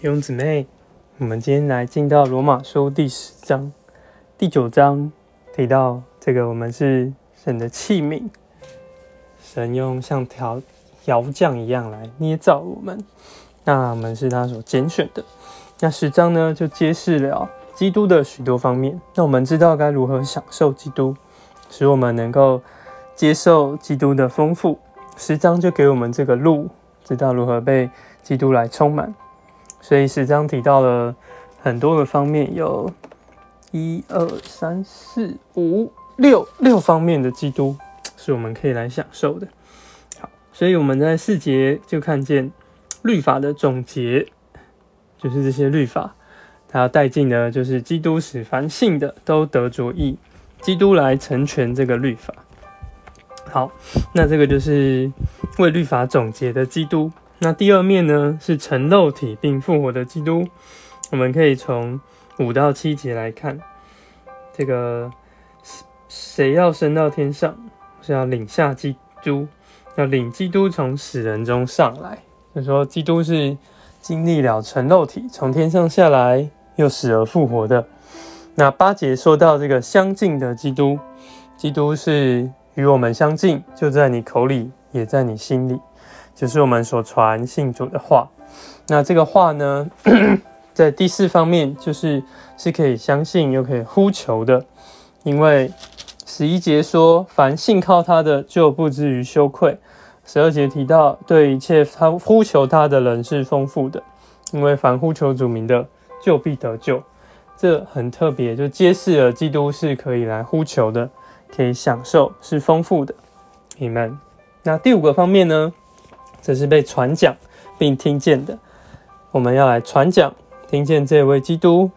弟兄姊妹，我们今天来进到罗马书第十章、第九章，提到这个我们是神的器皿，神用像条窑匠一样来捏造我们，那我们是他所拣选的。那十章呢，就揭示了基督的许多方面。那我们知道该如何享受基督，使我们能够接受基督的丰富。十章就给我们这个路，知道如何被基督来充满。所以十章提到了很多个方面，有一二三四五六六方面的基督是我们可以来享受的。好，所以我们在四节就看见律法的总结，就是这些律法，它带进的，就是基督使凡信的都得着义，基督来成全这个律法。好，那这个就是为律法总结的基督。那第二面呢，是成肉体并复活的基督。我们可以从五到七节来看，这个谁要升到天上，是要领下基督，要领基督从死人中上来。就说基督是经历了成肉体，从天上下来，又死而复活的。那八节说到这个相近的基督，基督是与我们相近，就在你口里，也在你心里。就是我们所传信主的话，那这个话呢，在第四方面就是是可以相信又可以呼求的，因为十一节说，凡信靠他的就不至于羞愧；十二节提到，对一切他呼求他的人是丰富的，因为凡呼求主名的就必得救。这很特别，就揭示了基督是可以来呼求的，可以享受，是丰富的。你们，那第五个方面呢？这是被传讲并听见的，我们要来传讲，听见这位基督。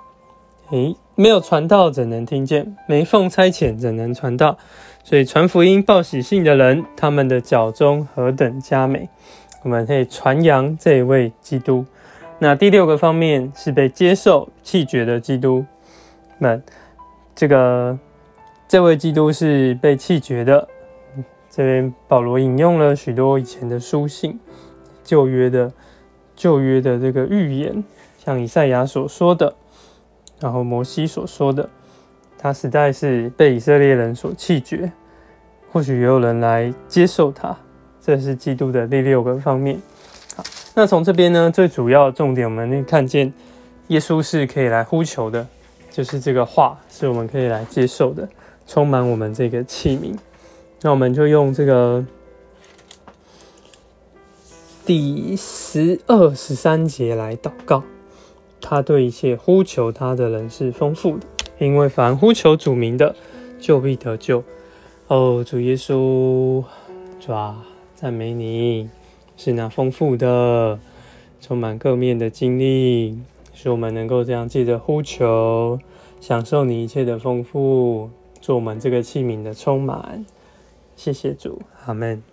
诶，没有传道怎能听见？没奉差遣怎能传道？所以传福音、报喜信的人，他们的脚中何等佳美！我们可以传扬这位基督。那第六个方面是被接受弃绝的基督们，这个这位基督是被弃绝的。这边保罗引用了许多以前的书信，旧约的旧约的这个预言，像以赛亚所说的，然后摩西所说的，他实在是被以色列人所弃绝。或许也有人来接受他，这是基督的第六个方面。好，那从这边呢，最主要重点，我们可看见耶稣是可以来呼求的，就是这个话是我们可以来接受的，充满我们这个器皿。那我们就用这个第十二、十三节来祷告。他对一切呼求他的人是丰富的，因为凡呼求主名的，就必得救。哦，主耶稣，主啊，赞美你，是那丰富的、充满各面的经历，使我们能够这样借着呼求，享受你一切的丰富，做我们这个器皿的充满。谢谢主，阿门。